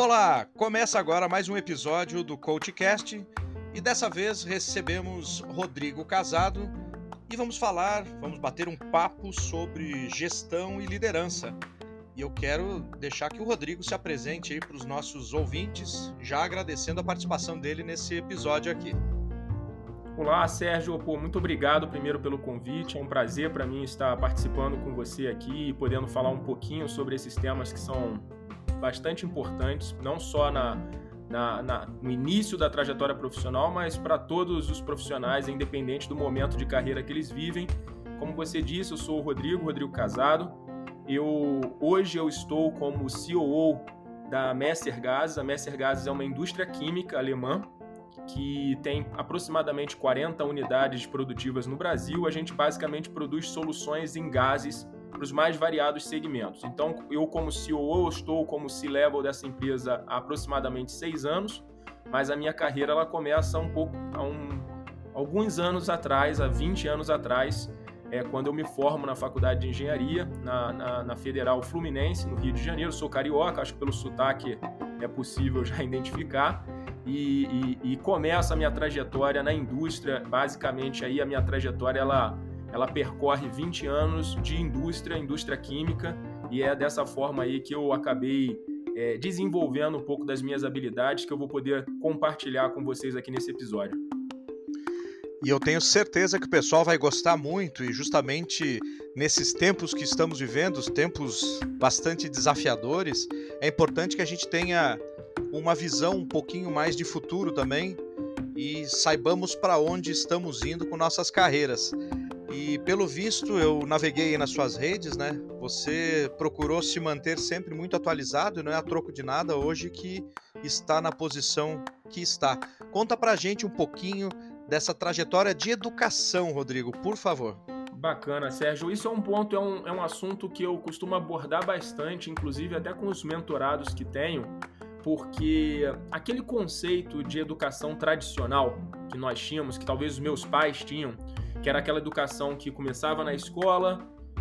Olá, começa agora mais um episódio do CoachCast e dessa vez recebemos Rodrigo Casado e vamos falar, vamos bater um papo sobre gestão e liderança. E eu quero deixar que o Rodrigo se apresente aí para os nossos ouvintes, já agradecendo a participação dele nesse episódio aqui. Olá, Sérgio. Pô, muito obrigado primeiro pelo convite. É um prazer para mim estar participando com você aqui e podendo falar um pouquinho sobre esses temas que são bastante importantes, não só na, na, na, no início da trajetória profissional, mas para todos os profissionais, independente do momento de carreira que eles vivem. Como você disse, eu sou o Rodrigo, Rodrigo Casado. Eu hoje eu estou como COO da Messer Gases. A Messer Gases é uma indústria química alemã que tem aproximadamente 40 unidades produtivas no Brasil. A gente basicamente produz soluções em gases para os mais variados segmentos. Então, eu como CEO, estou como C-level dessa empresa há aproximadamente seis anos, mas a minha carreira ela começa um pouco há um, alguns anos atrás, há 20 anos atrás, é, quando eu me formo na faculdade de engenharia, na, na, na Federal Fluminense, no Rio de Janeiro. Sou carioca, acho que pelo sotaque é possível já identificar e, e, e começa a minha trajetória na indústria. Basicamente, aí a minha trajetória ela, ela percorre 20 anos de indústria, indústria química, e é dessa forma aí que eu acabei é, desenvolvendo um pouco das minhas habilidades que eu vou poder compartilhar com vocês aqui nesse episódio. E eu tenho certeza que o pessoal vai gostar muito, e justamente nesses tempos que estamos vivendo, os tempos bastante desafiadores, é importante que a gente tenha uma visão um pouquinho mais de futuro também e saibamos para onde estamos indo com nossas carreiras. E pelo visto, eu naveguei nas suas redes, né? Você procurou se manter sempre muito atualizado não é a troco de nada hoje que está na posição que está. Conta pra gente um pouquinho dessa trajetória de educação, Rodrigo, por favor. Bacana, Sérgio. Isso é um ponto, é um, é um assunto que eu costumo abordar bastante, inclusive até com os mentorados que tenho porque aquele conceito de educação tradicional que nós tínhamos, que talvez os meus pais tinham, que era aquela educação que começava na escola,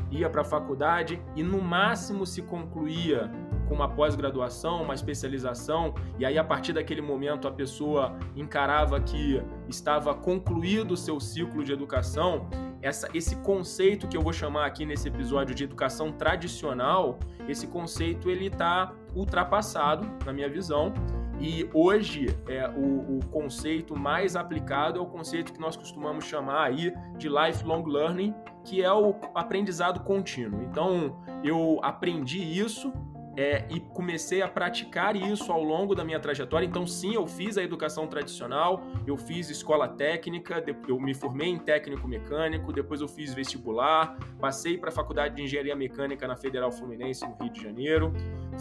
ia para a faculdade e no máximo se concluía com uma pós-graduação, uma especialização, e aí a partir daquele momento a pessoa encarava que estava concluído o seu ciclo de educação, essa, esse conceito que eu vou chamar aqui nesse episódio de educação tradicional, esse conceito ele está ultrapassado na minha visão e hoje é, o, o, conceito mais aplicado é o conceito que nós costumamos chamar aí de lifelong learning, que é o aprendizado contínuo. Então eu aprendi isso é, e comecei a praticar isso ao longo da minha trajetória. Então, sim, eu fiz a educação tradicional, eu fiz escola técnica, eu me formei em técnico mecânico, depois eu fiz vestibular, passei para a faculdade de engenharia mecânica na Federal Fluminense, no Rio de Janeiro,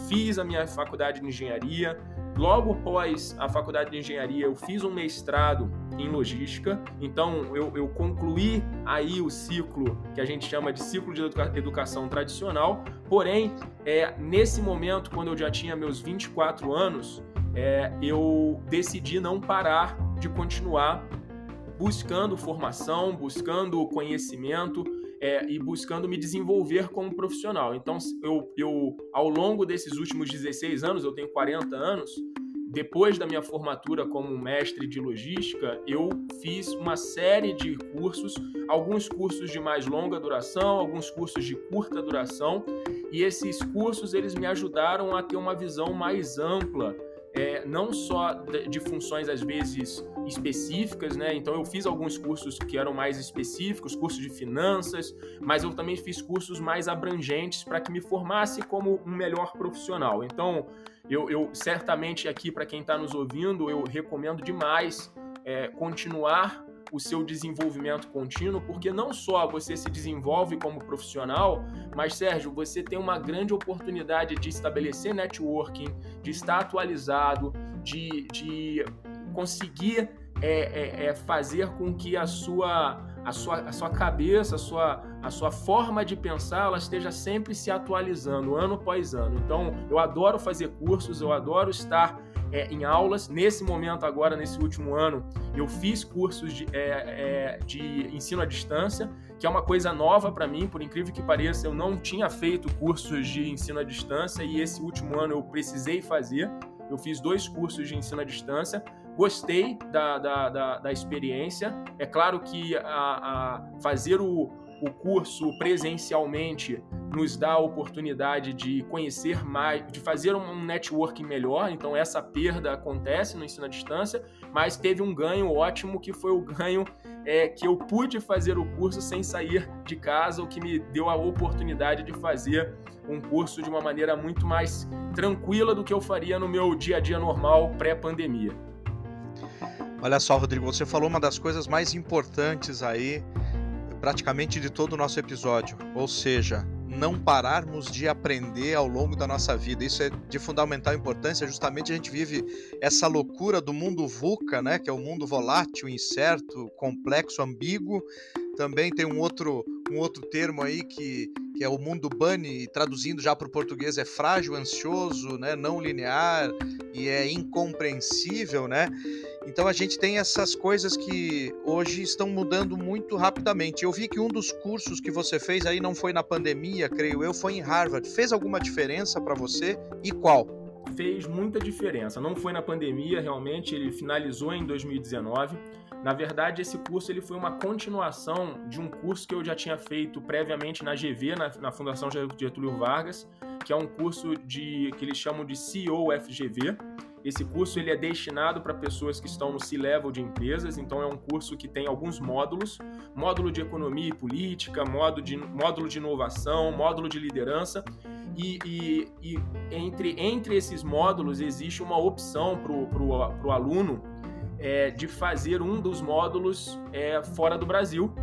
fiz a minha faculdade de engenharia, Logo após a faculdade de engenharia, eu fiz um mestrado em logística, então eu, eu concluí aí o ciclo que a gente chama de ciclo de educa educação tradicional. Porém, é, nesse momento, quando eu já tinha meus 24 anos, é, eu decidi não parar de continuar buscando formação, buscando conhecimento, é, e buscando me desenvolver como profissional. Então, eu, eu, ao longo desses últimos 16 anos, eu tenho 40 anos, depois da minha formatura como mestre de logística, eu fiz uma série de cursos, alguns cursos de mais longa duração, alguns cursos de curta duração, e esses cursos eles me ajudaram a ter uma visão mais ampla é, não só de funções às vezes específicas, né? Então eu fiz alguns cursos que eram mais específicos, cursos de finanças, mas eu também fiz cursos mais abrangentes para que me formasse como um melhor profissional. Então eu, eu certamente aqui para quem está nos ouvindo eu recomendo demais é, continuar o seu desenvolvimento contínuo, porque não só você se desenvolve como profissional, mas Sérgio, você tem uma grande oportunidade de estabelecer networking, de estar atualizado, de, de conseguir é, é, é fazer com que a sua, a sua, a sua cabeça, a sua, a sua forma de pensar, ela esteja sempre se atualizando, ano após ano. Então, eu adoro fazer cursos, eu adoro estar é, em aulas. Nesse momento, agora, nesse último ano, eu fiz cursos de, é, é, de ensino à distância, que é uma coisa nova para mim, por incrível que pareça, eu não tinha feito cursos de ensino à distância e esse último ano eu precisei fazer Eu fiz dois cursos de ensino à distância, gostei da, da, da, da experiência. É claro que a, a fazer o, o curso presencialmente nos dá a oportunidade de conhecer mais, de fazer um networking melhor. Então, essa perda acontece no ensino à distância, mas teve um ganho ótimo que foi o ganho é, que eu pude fazer o curso sem sair de casa, o que me deu a oportunidade de fazer um curso de uma maneira muito mais tranquila do que eu faria no meu dia a dia normal pré-pandemia. Olha só, Rodrigo, você falou uma das coisas mais importantes aí praticamente de todo o nosso episódio, ou seja, não pararmos de aprender ao longo da nossa vida. Isso é de fundamental importância, justamente a gente vive essa loucura do mundo VUCA, né, que é o mundo volátil, incerto, complexo, ambíguo. Também tem um outro, um outro termo aí que, que é o mundo bunny, traduzindo já para o português é frágil, ansioso, né, não linear e é incompreensível, né? Então a gente tem essas coisas que hoje estão mudando muito rapidamente. Eu vi que um dos cursos que você fez aí não foi na pandemia, creio eu, foi em Harvard. Fez alguma diferença para você e qual? Fez muita diferença. Não foi na pandemia, realmente, ele finalizou em 2019. Na verdade, esse curso ele foi uma continuação de um curso que eu já tinha feito previamente na GV, na, na Fundação Getúlio Vargas, que é um curso de que eles chamam de CEO FGV esse curso ele é destinado para pessoas que estão no C-level de empresas, então é um curso que tem alguns módulos: módulo de economia e política, módulo de, módulo de inovação, módulo de liderança. E, e, e entre, entre esses módulos existe uma opção para o aluno é, de fazer um dos módulos é, fora do Brasil.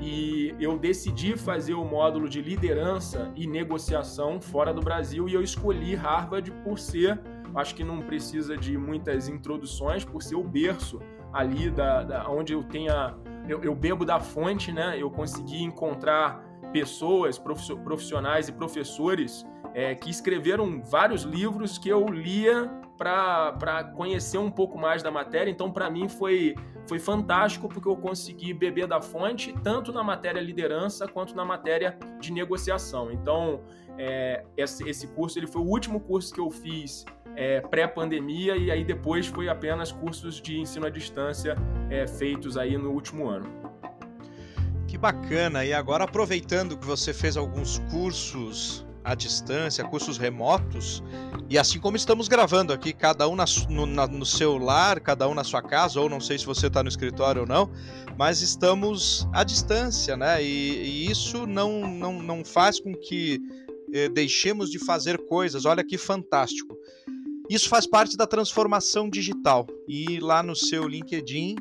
E eu decidi fazer o módulo de liderança e negociação fora do Brasil e eu escolhi Harvard por ser acho que não precisa de muitas introduções por ser o berço ali da, da onde eu tenha eu, eu, bebo da fonte, né? Eu consegui encontrar pessoas, profissionais e professores é, que escreveram vários livros que eu lia para conhecer um pouco mais da matéria. Então, para mim, foi, foi fantástico porque eu consegui beber da fonte, tanto na matéria liderança quanto na matéria de negociação. Então, é, esse, esse curso ele foi o último curso que eu fiz é, pré-pandemia e aí depois foi apenas cursos de ensino à distância é, feitos aí no último ano. Que bacana! E agora aproveitando que você fez alguns cursos à distância, cursos remotos, e assim como estamos gravando aqui, cada um na, no, na, no seu lar, cada um na sua casa, ou não sei se você está no escritório ou não, mas estamos à distância, né? E, e isso não, não, não faz com que eh, deixemos de fazer coisas. Olha que fantástico. Isso faz parte da transformação digital. E lá no seu LinkedIn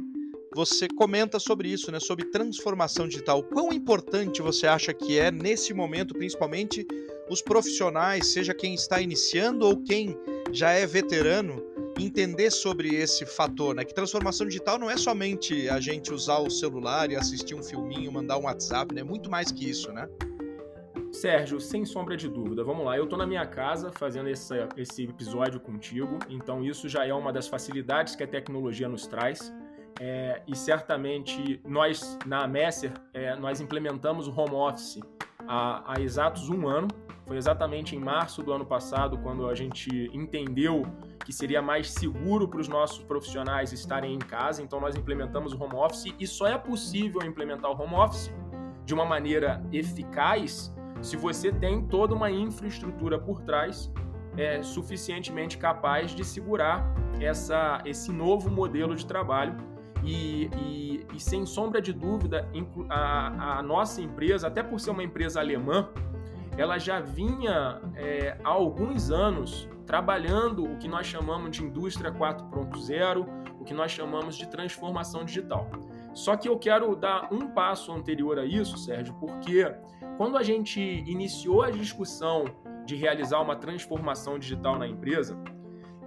você comenta sobre isso, né? Sobre transformação digital. Quão importante você acha que é nesse momento, principalmente os profissionais, seja quem está iniciando ou quem já é veterano, entender sobre esse fator, né? Que transformação digital não é somente a gente usar o celular e assistir um filminho, mandar um WhatsApp, né? Muito mais que isso, né? Sérgio, sem sombra de dúvida, vamos lá. Eu estou na minha casa fazendo esse, esse episódio contigo, então isso já é uma das facilidades que a tecnologia nos traz. É, e certamente nós, na Messer, é, nós implementamos o home office há, há exatos um ano. Foi exatamente em março do ano passado quando a gente entendeu que seria mais seguro para os nossos profissionais estarem em casa, então nós implementamos o home office e só é possível implementar o home office de uma maneira eficaz se você tem toda uma infraestrutura por trás é, suficientemente capaz de segurar essa, esse novo modelo de trabalho. E, e, e sem sombra de dúvida, a, a, nossa empresa, até por ser uma empresa alemã, ela já vinha é, há alguns anos trabalhando o que nós chamamos de indústria 4.0, o que nós chamamos de transformação digital. Só que eu quero dar um passo anterior a isso, Sérgio, porque quando a gente iniciou a discussão de realizar uma transformação digital na empresa,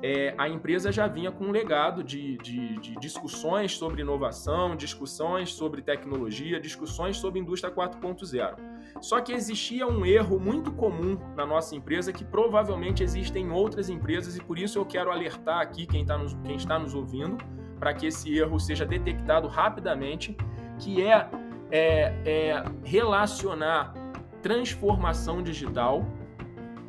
é, a empresa já vinha com um legado de, de, de, discussões sobre inovação, discussões sobre tecnologia, discussões sobre indústria 4.0. Só que existia um erro muito comum na nossa empresa que provavelmente existe em outras empresas e por isso eu quero alertar aqui quem, tá nos, quem está nos ouvindo para que esse erro seja detectado rapidamente, que é, é, é relacionar transformação digital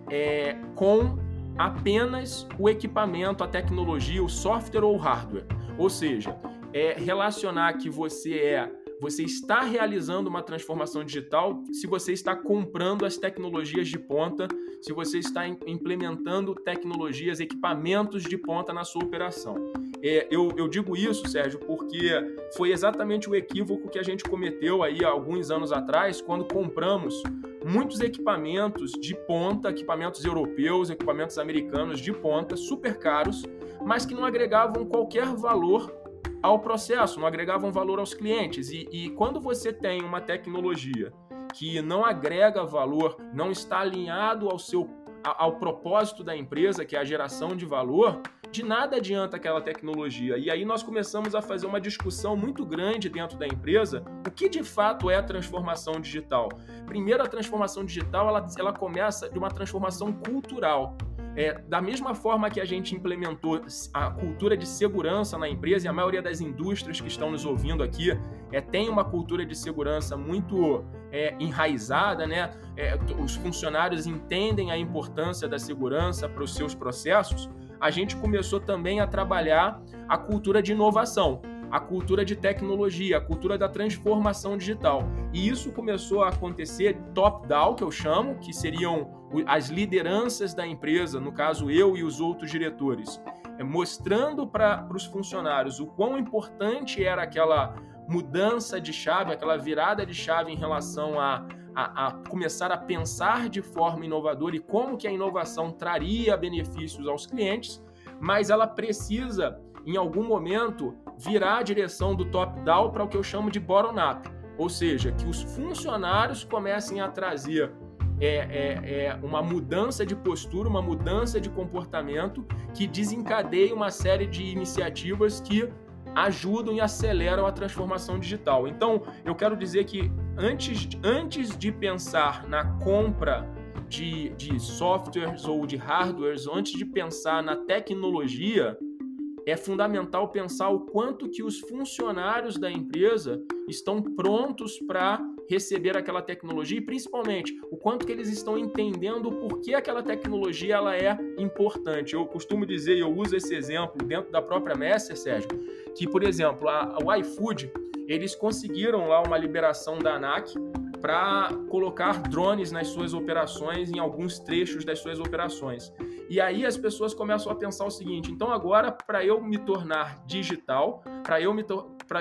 é, com apenas o equipamento, a tecnologia, o software ou o hardware. Ou seja, é relacionar que você é você está realizando uma transformação digital se você está comprando as tecnologias de ponta, se você está implementando tecnologias, equipamentos de ponta na sua operação. É, eu, eu, digo isso, Sérgio, porque foi exatamente o equívoco que a gente cometeu aí alguns anos atrás, quando compramos muitos equipamentos de ponta, equipamentos europeus, equipamentos americanos de ponta, super caros, mas que não agregavam qualquer valor ao processo, não agregavam valor aos clientes. E, e quando você tem uma tecnologia que não agrega valor, não está alinhado ao seu ao propósito da empresa, que é a geração de valor, de nada adianta aquela tecnologia. E aí nós começamos a fazer uma discussão muito grande dentro da empresa, o que de fato é a transformação digital. Primeiro, a transformação digital ela, ela começa de uma transformação cultural. É, da mesma forma que a gente implementou a cultura de segurança na empresa, e a maioria das indústrias que estão nos ouvindo aqui é, tem uma cultura de segurança muito é, enraizada, né? É, os funcionários entendem a importância da segurança para os seus processos. A gente começou também a trabalhar a cultura de inovação a cultura de tecnologia, a cultura da transformação digital. E isso começou a acontecer top-down, que eu chamo, que seriam as lideranças da empresa, no caso eu e os outros diretores, é, mostrando para os funcionários o quão importante era aquela mudança de chave, aquela virada de chave em relação a, a, a, começar a pensar de forma inovadora e como que a inovação traria benefícios aos clientes, mas ela precisa, em algum momento, virar a direção do top-down para o que eu chamo de bottom-up, ou seja, que os funcionários comecem a trazer é, é, é, uma mudança de postura, uma mudança de comportamento que desencadeia uma série de iniciativas que ajudam e aceleram a transformação digital. Então, eu quero dizer que antes, antes de pensar na compra de, de softwares ou de hardwares, antes de pensar na tecnologia, é fundamental pensar o quanto que os funcionários da empresa estão prontos para receber aquela tecnologia e principalmente o quanto que eles estão entendendo por que aquela tecnologia ela é importante. Eu costumo dizer, eu uso esse exemplo dentro da própria Messer, Sérgio, que por exemplo, a, o iFood, eles conseguiram lá uma liberação da ANAC para colocar drones nas suas operações, em alguns trechos das suas operações. E aí as pessoas começam a pensar o seguinte: então agora, para eu me tornar digital, para eu, me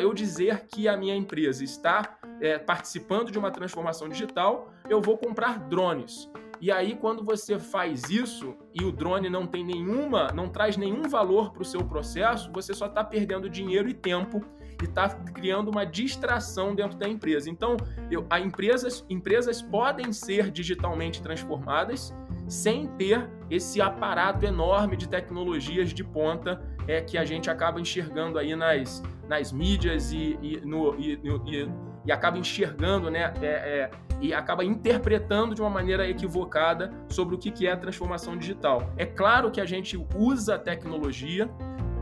eu dizer que a minha empresa está é, participando de uma transformação digital, eu vou comprar drones. E aí, quando você faz isso e o drone não tem nenhuma, não traz nenhum valor para o seu processo, você só está perdendo dinheiro e tempo e está criando uma distração dentro da empresa. Então, eu, a empresas, empresas podem ser digitalmente transformadas sem ter esse aparato enorme de tecnologias de ponta é, que a gente acaba enxergando aí nas, nas mídias e, e, no, e, e, e acaba enxergando, né? É, é, e acaba interpretando de uma maneira equivocada sobre o que é a transformação digital. É claro que a gente usa a tecnologia,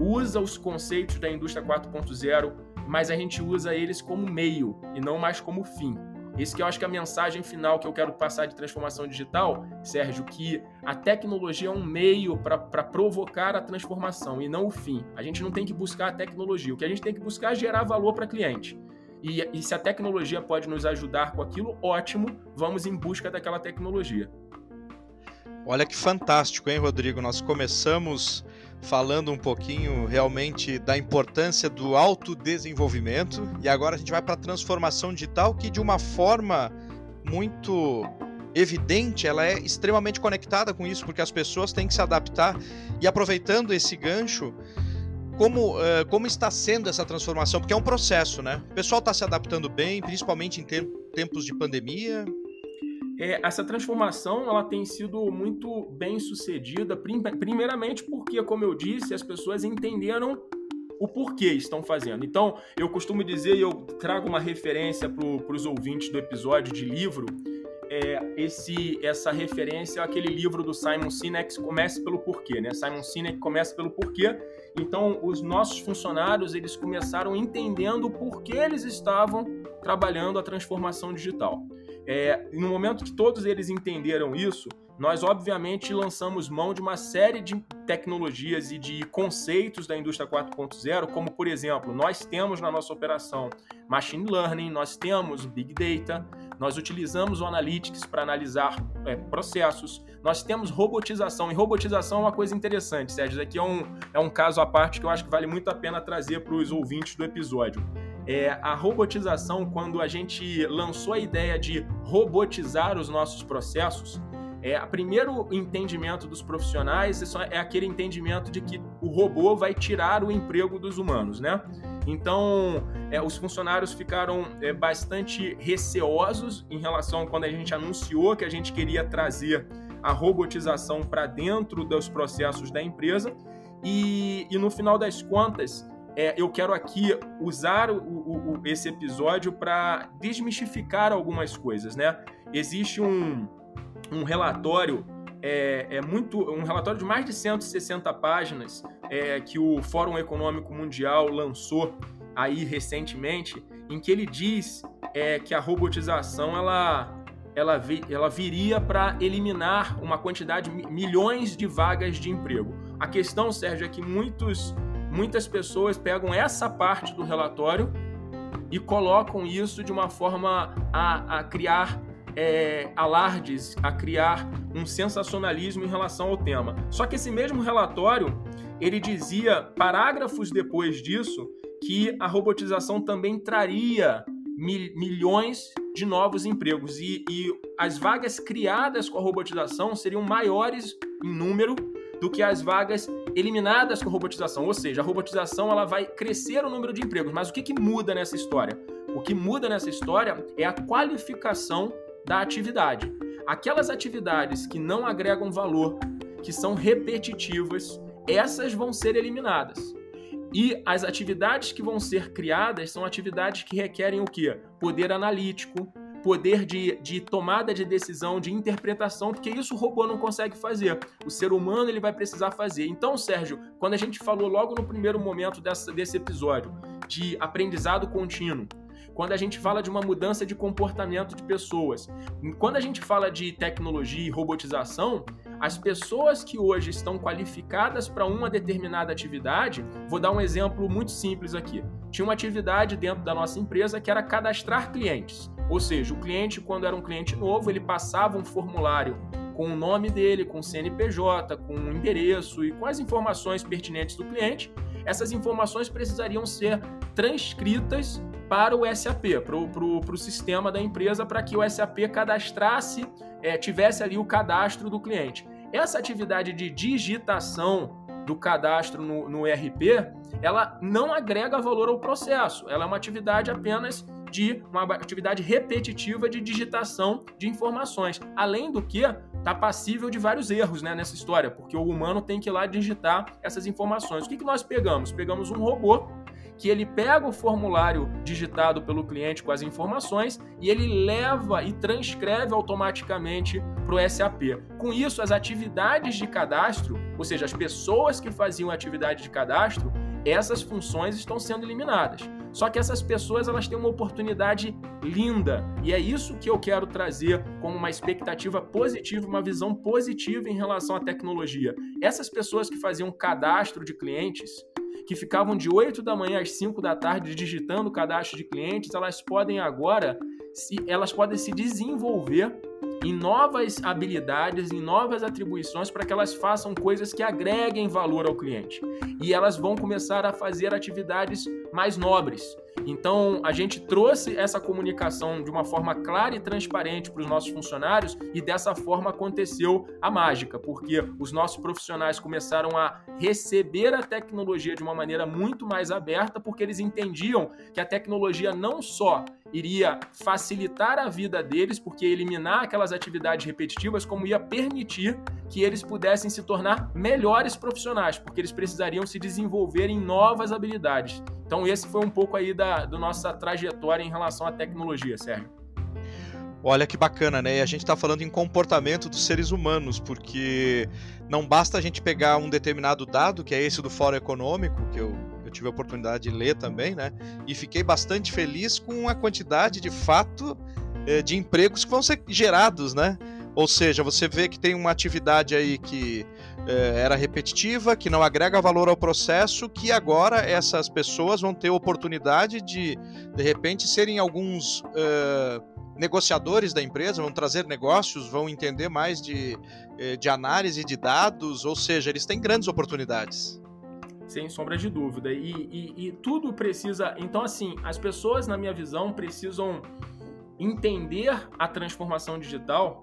usa os conceitos da indústria 4.0, mas a gente usa eles como meio e não mais como fim. Esse que eu acho que é a mensagem final que eu quero passar de transformação digital, Sérgio, que a tecnologia é um meio para provocar a transformação e não o fim. A gente não tem que buscar a tecnologia, o que a gente tem que buscar é gerar valor para cliente. E, e se a tecnologia pode nos ajudar com aquilo, ótimo, vamos em busca daquela tecnologia. Olha que fantástico, hein, Rodrigo? Nós começamos falando um pouquinho realmente da importância do autodesenvolvimento e agora a gente vai para a transformação digital que de uma forma muito evidente, ela é extremamente conectada com isso, porque as pessoas têm que se adaptar e aproveitando esse gancho, como, uh, como está sendo essa transformação? Porque é um processo, né? O pessoal está se adaptando bem, principalmente em te tempos de pandemia. É, essa transformação ela tem sido muito bem sucedida, primeiramente porque, como eu disse, as pessoas entenderam o porquê estão fazendo. Então, eu costumo dizer, e eu trago uma referência para os ouvintes do episódio de livro, é, esse, essa referência àquele livro do Simon Sinek, Comece pelo Porquê, né? Simon Sinek começa pelo porquê. Então, os nossos funcionários, eles começaram entendendo por que eles estavam trabalhando a transformação digital. É, no momento que todos eles entenderam isso, nós obviamente lançamos mão de uma série de tecnologias e de conceitos da indústria 4.0, como por exemplo, nós temos na nossa operação machine learning, nós temos big data, nós utilizamos o analytics para analisar é, processos, nós temos robotização, e robotização é uma coisa interessante, Sérgio, aqui é um, é um caso à parte que eu acho que vale muito a pena trazer para os ouvintes do episódio. É, a robotização, quando a gente lançou a ideia de robotizar os nossos processos, é, o primeiro entendimento dos profissionais é aquele entendimento de que o robô vai tirar o emprego dos humanos, né? Então, é, os funcionários ficaram é, bastante receosos em relação a quando a gente anunciou que a gente queria trazer a robotização para dentro dos processos da empresa. E, e no final das contas, é, eu quero aqui usar o, o, o, esse episódio para desmistificar algumas coisas, né? Existe um, um relatório é, é, muito um relatório de mais de 160 páginas é, que o Fórum Econômico Mundial lançou aí recentemente, em que ele diz é, que a robotização ela ela, vi, ela viria para eliminar uma quantidade milhões de vagas de emprego. A questão, Sérgio, é que muitos, muitas pessoas pegam essa parte do relatório e colocam isso de uma forma a, a criar é, alardes, a criar um sensacionalismo em relação ao tema. Só que esse mesmo relatório, ele dizia, parágrafos depois disso, que a robotização também traria mil, milhões de novos empregos e, e as vagas criadas com a robotização seriam maiores em número do que as vagas eliminadas com a robotização. Ou seja, a robotização ela vai crescer o número de empregos. Mas o que, que muda nessa história? O que muda nessa história é a qualificação da atividade. Aquelas atividades que não agregam valor, que são repetitivas, essas vão ser eliminadas. E as atividades que vão ser criadas são atividades que requerem o quê? Poder analítico, poder de, de tomada de decisão, de interpretação, porque isso o robô não consegue fazer. O ser humano ele vai precisar fazer. Então, Sérgio, quando a gente falou logo no primeiro momento dessa, desse episódio de aprendizado contínuo, quando a gente fala de uma mudança de comportamento de pessoas. Quando a gente fala de tecnologia e robotização, as pessoas que hoje estão qualificadas para uma determinada atividade, vou dar um exemplo muito simples aqui. Tinha uma atividade dentro da nossa empresa que era cadastrar clientes. Ou seja, o cliente, quando era um cliente novo, ele passava um formulário com o nome dele, com o CNPJ, com o endereço e com as informações pertinentes do cliente. Essas informações precisariam ser transcritas para o SAP, para o sistema da empresa, para que o SAP cadastrasse, é, tivesse ali o cadastro do cliente. Essa atividade de digitação do cadastro no, no RP, ela não agrega valor ao processo, ela é uma atividade apenas de uma atividade repetitiva de digitação de informações. Além do que, está passível de vários erros né, nessa história, porque o humano tem que ir lá digitar essas informações. O que, que nós pegamos? Pegamos um robô que ele pega o formulário digitado pelo cliente com as informações e ele leva e transcreve automaticamente para o SAP. Com isso, as atividades de cadastro, ou seja, as pessoas que faziam atividade de cadastro, essas funções estão sendo eliminadas. Só que essas pessoas elas têm uma oportunidade linda e é isso que eu quero trazer como uma expectativa positiva, uma visão positiva em relação à tecnologia. Essas pessoas que faziam cadastro de clientes, que ficavam de 8 da manhã às 5 da tarde digitando o cadastro de clientes, elas podem agora se elas podem se desenvolver em novas habilidades, em novas atribuições para que elas façam coisas que agreguem valor ao cliente. E elas vão começar a fazer atividades mais nobres. Então, a gente trouxe essa comunicação de uma forma clara e transparente para os nossos funcionários e dessa forma aconteceu a mágica, porque os nossos profissionais começaram a receber a tecnologia de uma maneira muito mais aberta, porque eles entendiam que a tecnologia não só iria facilitar a vida deles, porque eliminar aquelas atividades repetitivas, como ia permitir que eles pudessem se tornar melhores profissionais, porque eles precisariam se desenvolver em novas habilidades. Então, esse foi um pouco aí da do nossa trajetória em relação à tecnologia, Sérgio. Olha que bacana, né? E a gente está falando em comportamento dos seres humanos, porque não basta a gente pegar um determinado dado, que é esse do Fórum Econômico, que eu eu tive a oportunidade de ler também, né? E fiquei bastante feliz com a quantidade de fato eh, de empregos que vão ser gerados, né? Ou seja, você vê que tem uma atividade aí que é, era repetitiva, que não agrega valor ao processo, que agora essas pessoas vão ter oportunidade de, de repente, serem alguns é, negociadores da empresa, vão trazer negócios, vão entender mais de, de análise de dados, ou seja, eles têm grandes oportunidades. Sem sombra de dúvida. E, e, e tudo precisa. Então, assim, as pessoas, na minha visão, precisam entender a transformação digital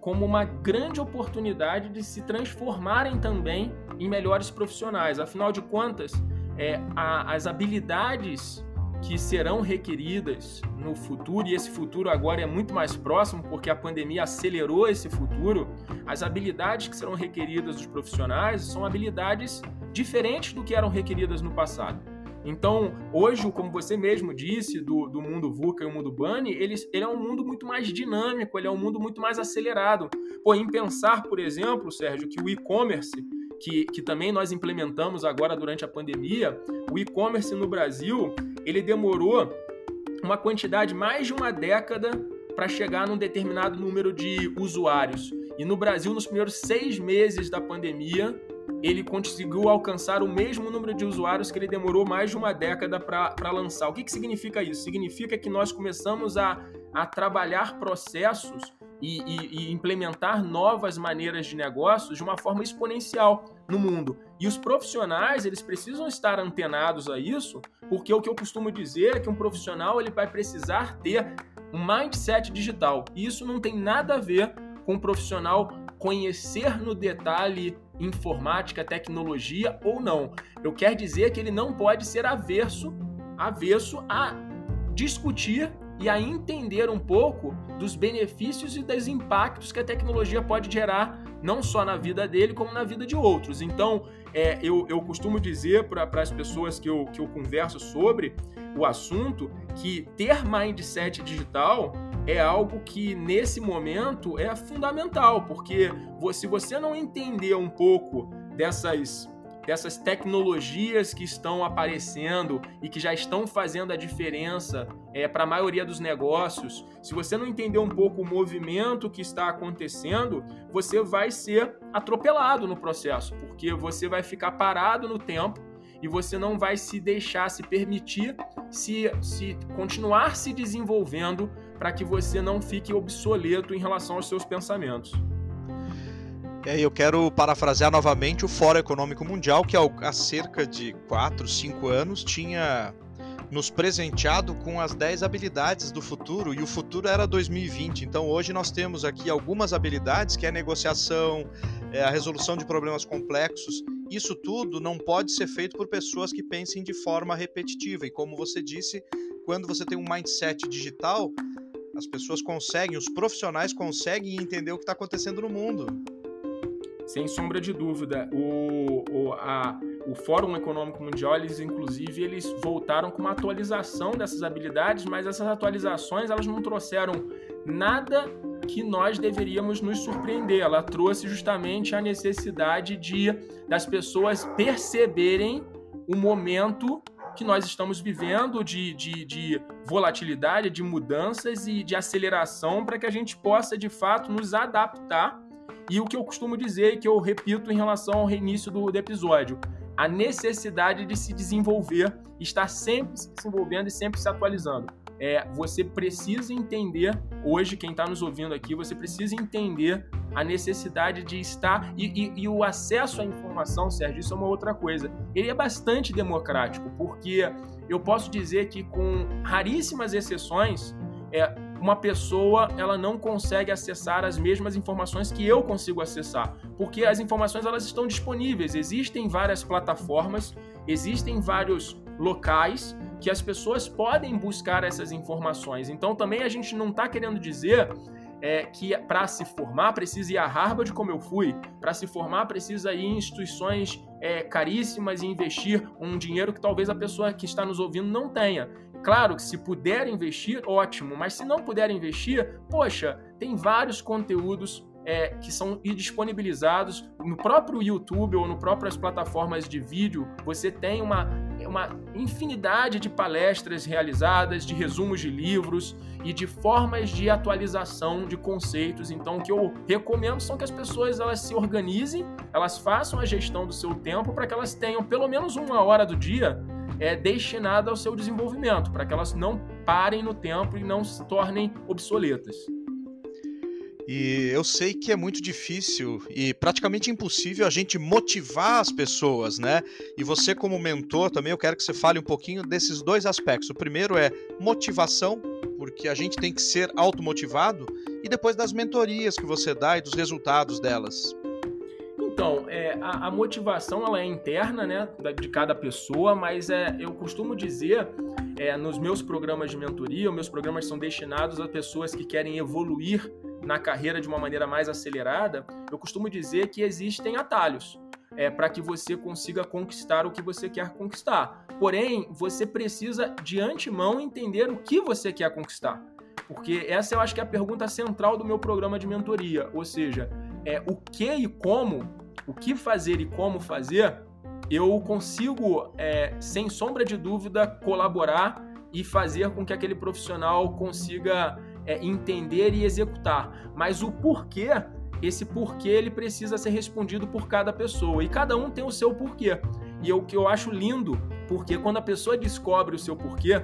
como uma grande oportunidade de se transformarem também em melhores profissionais. Afinal de contas, é, a, as habilidades que serão requeridas no futuro, e esse futuro agora é muito mais próximo porque a pandemia acelerou esse futuro, as habilidades que serão requeridas dos profissionais são habilidades diferentes do que eram requeridas no passado. Então, hoje, como você mesmo disse, do, do mundo VUCA e o mundo BANI, ele, ele é um mundo muito mais dinâmico, ele é um mundo muito mais acelerado. Pô, em pensar, por exemplo, Sérgio, que o e-commerce, que, que também nós implementamos agora durante a pandemia, o e-commerce no Brasil, ele demorou uma quantidade mais de uma década para chegar num determinado número de usuários. E no Brasil, nos primeiros seis meses da pandemia, ele conseguiu alcançar o mesmo número de usuários que ele demorou mais de uma década para lançar. O que, que significa isso? Significa que nós começamos a, a trabalhar processos e, e, e, implementar novas maneiras de negócios de uma forma exponencial no mundo. E os profissionais, eles precisam estar antenados a isso, porque o que eu costumo dizer é que um profissional ele vai precisar ter um mindset digital. E isso não tem nada a ver com um profissional conhecer no detalhe informática, tecnologia ou não. Eu quero dizer que ele não pode ser averso, averso a discutir e a entender um pouco dos benefícios e dos impactos que a tecnologia pode gerar, não só na vida dele, como na vida de outros. Então, é, eu, eu costumo dizer para as pessoas que eu, que eu converso sobre o assunto que ter mindset digital é algo que nesse momento é fundamental, porque se você não entender um pouco dessas dessas tecnologias que estão aparecendo e que já estão fazendo a diferença é, para a maioria dos negócios, se você não entender um pouco o movimento que está acontecendo, você vai ser atropelado no processo, porque você vai ficar parado no tempo e você não vai se deixar se permitir se, se continuar se desenvolvendo para que você não fique obsoleto em relação aos seus pensamentos. É, eu quero parafrasear novamente o Fórum Econômico Mundial, que há cerca de 4, 5 anos tinha nos presenteado com as 10 habilidades do futuro e o futuro era 2020. Então hoje nós temos aqui algumas habilidades que é a negociação, é a resolução de problemas complexos. Isso tudo não pode ser feito por pessoas que pensem de forma repetitiva. E como você disse, quando você tem um mindset digital, as pessoas conseguem, os profissionais conseguem entender o que está acontecendo no mundo. Sem sombra de dúvida. O, o, a, o Fórum Econômico Mundial, eles inclusive, eles voltaram com uma atualização dessas habilidades, mas essas atualizações elas não trouxeram nada que nós deveríamos nos surpreender. Ela trouxe justamente a necessidade de das pessoas perceberem o momento que nós estamos vivendo de, de, de volatilidade, de mudanças e de aceleração para que a gente possa de fato nos adaptar. E o que eu costumo dizer e que eu repito em relação ao reinício do, do episódio, a necessidade de se desenvolver, estar sempre se desenvolvendo e sempre se atualizando é, você precisa entender, hoje, quem está nos ouvindo aqui, você precisa entender a necessidade de estar. E, e, e, o acesso à informação, Sérgio, isso é uma outra coisa. Ele é bastante democrático, porque eu posso dizer que, com raríssimas exceções, é, uma pessoa ela não consegue acessar as mesmas informações que eu consigo acessar, porque as informações elas estão disponíveis. Existem várias plataformas, existem vários locais que as pessoas podem buscar essas informações. Então também a gente não está querendo dizer é, que para se formar precisa ir a Harvard como eu fui, para se formar precisa ir em instituições é, caríssimas e investir um dinheiro que talvez a pessoa que está nos ouvindo não tenha. Claro que se puder investir, ótimo, mas se não puder investir, poxa, tem vários conteúdos é, que são disponibilizados no próprio YouTube ou no próprias plataformas de vídeo. Você tem uma uma infinidade de palestras realizadas, de resumos de livros e de formas de atualização de conceitos. Então, o que eu recomendo são que as pessoas elas se organizem, elas façam a gestão do seu tempo para que elas tenham pelo menos uma hora do dia é, destinada ao seu desenvolvimento, para que elas não parem no tempo e não se tornem obsoletas. E eu sei que é muito difícil e praticamente impossível a gente motivar as pessoas, né? E você, como mentor, também eu quero que você fale um pouquinho desses dois aspectos. O primeiro é motivação, porque a gente tem que ser automotivado, e depois das mentorias que você dá e dos resultados delas. Então, é, a, a, motivação ela é interna, né, de cada pessoa, mas é, eu costumo dizer é, nos meus programas de mentoria, os meus programas são destinados a pessoas que querem evoluir na carreira de uma maneira mais acelerada, eu costumo dizer que existem atalhos é, para que você consiga conquistar o que você quer conquistar. Porém, você precisa de antemão entender o que você quer conquistar. Porque essa eu acho que é a pergunta central do meu programa de mentoria. Ou seja, é, o que e como, o que fazer e como fazer, eu consigo, é, sem sombra de dúvida, colaborar e fazer com que aquele profissional consiga é, entender e executar. Mas o porquê, esse porquê, ele precisa ser respondido por cada pessoa. E cada um tem o seu porquê. E o que eu acho lindo, porque quando a pessoa descobre o seu porquê,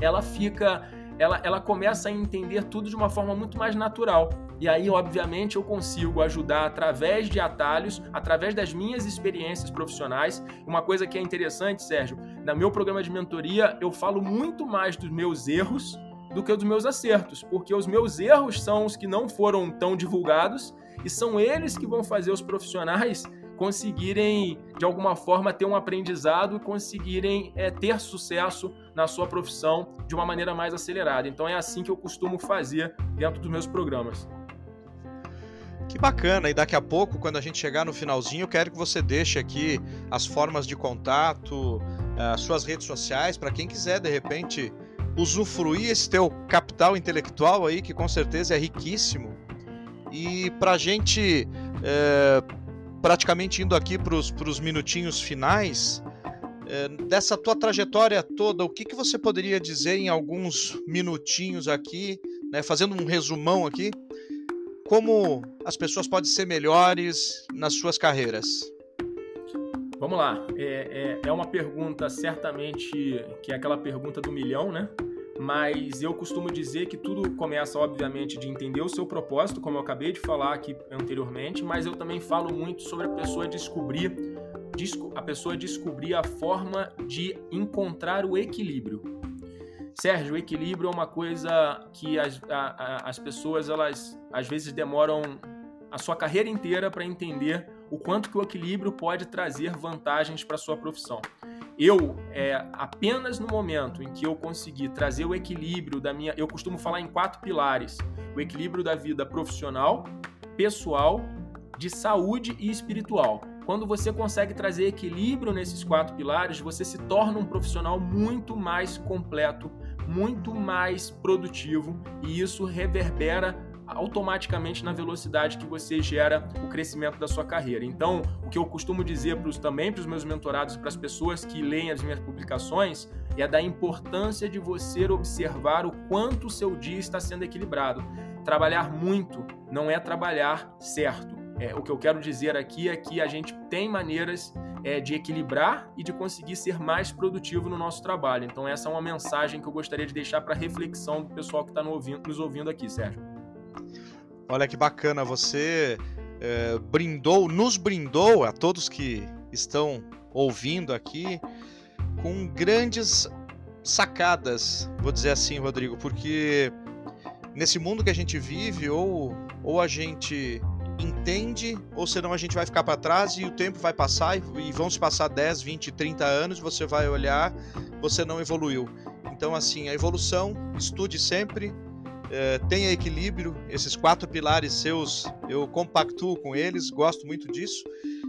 ela fica. Ela, ela começa a entender tudo de uma forma muito mais natural. E aí, obviamente, eu consigo ajudar através de atalhos, através das minhas experiências profissionais. Uma coisa que é interessante, Sérgio, no meu programa de mentoria, eu falo muito mais dos meus erros do que os meus acertos, porque os meus erros são os que não foram tão divulgados e são eles que vão fazer os profissionais conseguirem, de alguma forma, ter um aprendizado e conseguirem é, ter sucesso na sua profissão de uma maneira mais acelerada. Então é assim que eu costumo fazer dentro dos meus programas. Que bacana! E daqui a pouco, quando a gente chegar no finalzinho, eu quero que você deixe aqui as formas de contato, as suas redes sociais, para quem quiser, de repente, usufruir esse teu capital intelectual aí, que com certeza é riquíssimo. E para a gente, é, praticamente indo aqui para os minutinhos finais, é, dessa tua trajetória toda, o que, que você poderia dizer em alguns minutinhos aqui, né, fazendo um resumão aqui, como as pessoas podem ser melhores nas suas carreiras? Vamos lá. É, é, é, uma pergunta, certamente, que é aquela pergunta do milhão, né? Mas eu costumo dizer que tudo começa, obviamente, de entender o seu propósito, como eu acabei de falar aqui anteriormente, mas eu também falo muito sobre a pessoa descobrir a pessoa descobrir a forma de encontrar o equilíbrio. Sérgio, o equilíbrio é uma coisa que as, a, a, as pessoas elas às vezes demoram a sua carreira inteira para entender o quanto que o equilíbrio pode trazer vantagens para sua profissão. Eu, é, apenas no momento em que eu conseguir trazer o equilíbrio da minha. Eu costumo falar em quatro pilares: o equilíbrio da vida profissional, pessoal, de saúde e espiritual. Quando você consegue trazer equilíbrio nesses quatro pilares, você se torna um profissional muito mais completo, muito mais produtivo e isso reverbera automaticamente na velocidade que você gera o crescimento da sua carreira. Então, o que eu costumo dizer pros, também para os meus mentorados e para as pessoas que leem as minhas publicações é da importância de você observar o quanto o seu dia está sendo equilibrado. Trabalhar muito não é trabalhar certo. É, o que eu quero dizer aqui é que a gente tem maneiras é, de equilibrar e de conseguir ser mais produtivo no nosso trabalho. Então, essa é uma mensagem que eu gostaria de deixar para reflexão do pessoal que está nos ouvindo aqui, Sérgio. Olha que bacana, você é, brindou, nos brindou a todos que estão ouvindo aqui com grandes sacadas, vou dizer assim, Rodrigo, porque nesse mundo que a gente vive, ou, ou a gente entende, ou senão a gente vai ficar para trás e o tempo vai passar e, e vão se passar 10, 20, 30 anos, você vai olhar, você não evoluiu. Então, assim, a evolução, estude sempre, é, tenha equilíbrio, esses quatro pilares seus, eu compactuo com eles, gosto muito disso.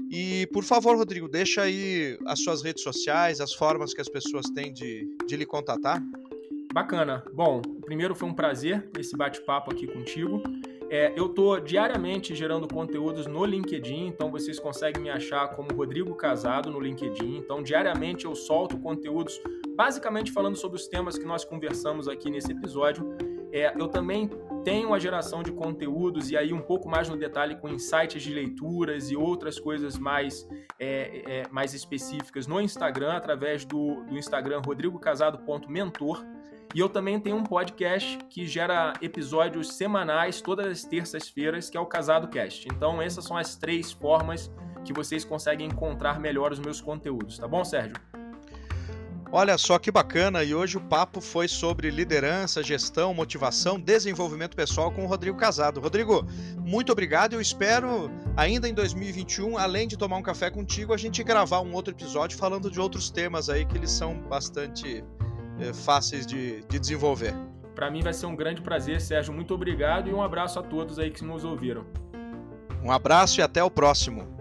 E, por favor, Rodrigo, deixa aí as suas redes sociais, as formas que as pessoas têm de, de lhe contatar. Bacana. Bom, primeiro foi um prazer esse bate-papo aqui contigo. É, eu estou diariamente gerando conteúdos no LinkedIn, então vocês conseguem me achar como Rodrigo Casado no LinkedIn. Então, diariamente eu solto conteúdos basicamente falando sobre os temas que nós conversamos aqui nesse episódio. É, eu também tenho a geração de conteúdos e aí um pouco mais no detalhe com insights de leituras e outras coisas mais, é, é, mais específicas no Instagram, através do, do Instagram rodrigocasado.mentor. E eu também tenho um podcast que gera episódios semanais, todas as terças-feiras, que é o Casado Cast. Então, essas são as três formas que vocês conseguem encontrar melhor os meus conteúdos, tá bom, Sérgio? Olha só que bacana, e hoje o papo foi sobre liderança, gestão, motivação, desenvolvimento pessoal com o Rodrigo Casado. Rodrigo, muito obrigado. Eu espero ainda em 2021, além de tomar um café contigo, a gente gravar um outro episódio falando de outros temas aí que eles são bastante é, fáceis de, de desenvolver. Para mim vai ser um grande prazer, Sérgio. Muito obrigado e um abraço a todos aí que nos ouviram. Um abraço e até o próximo.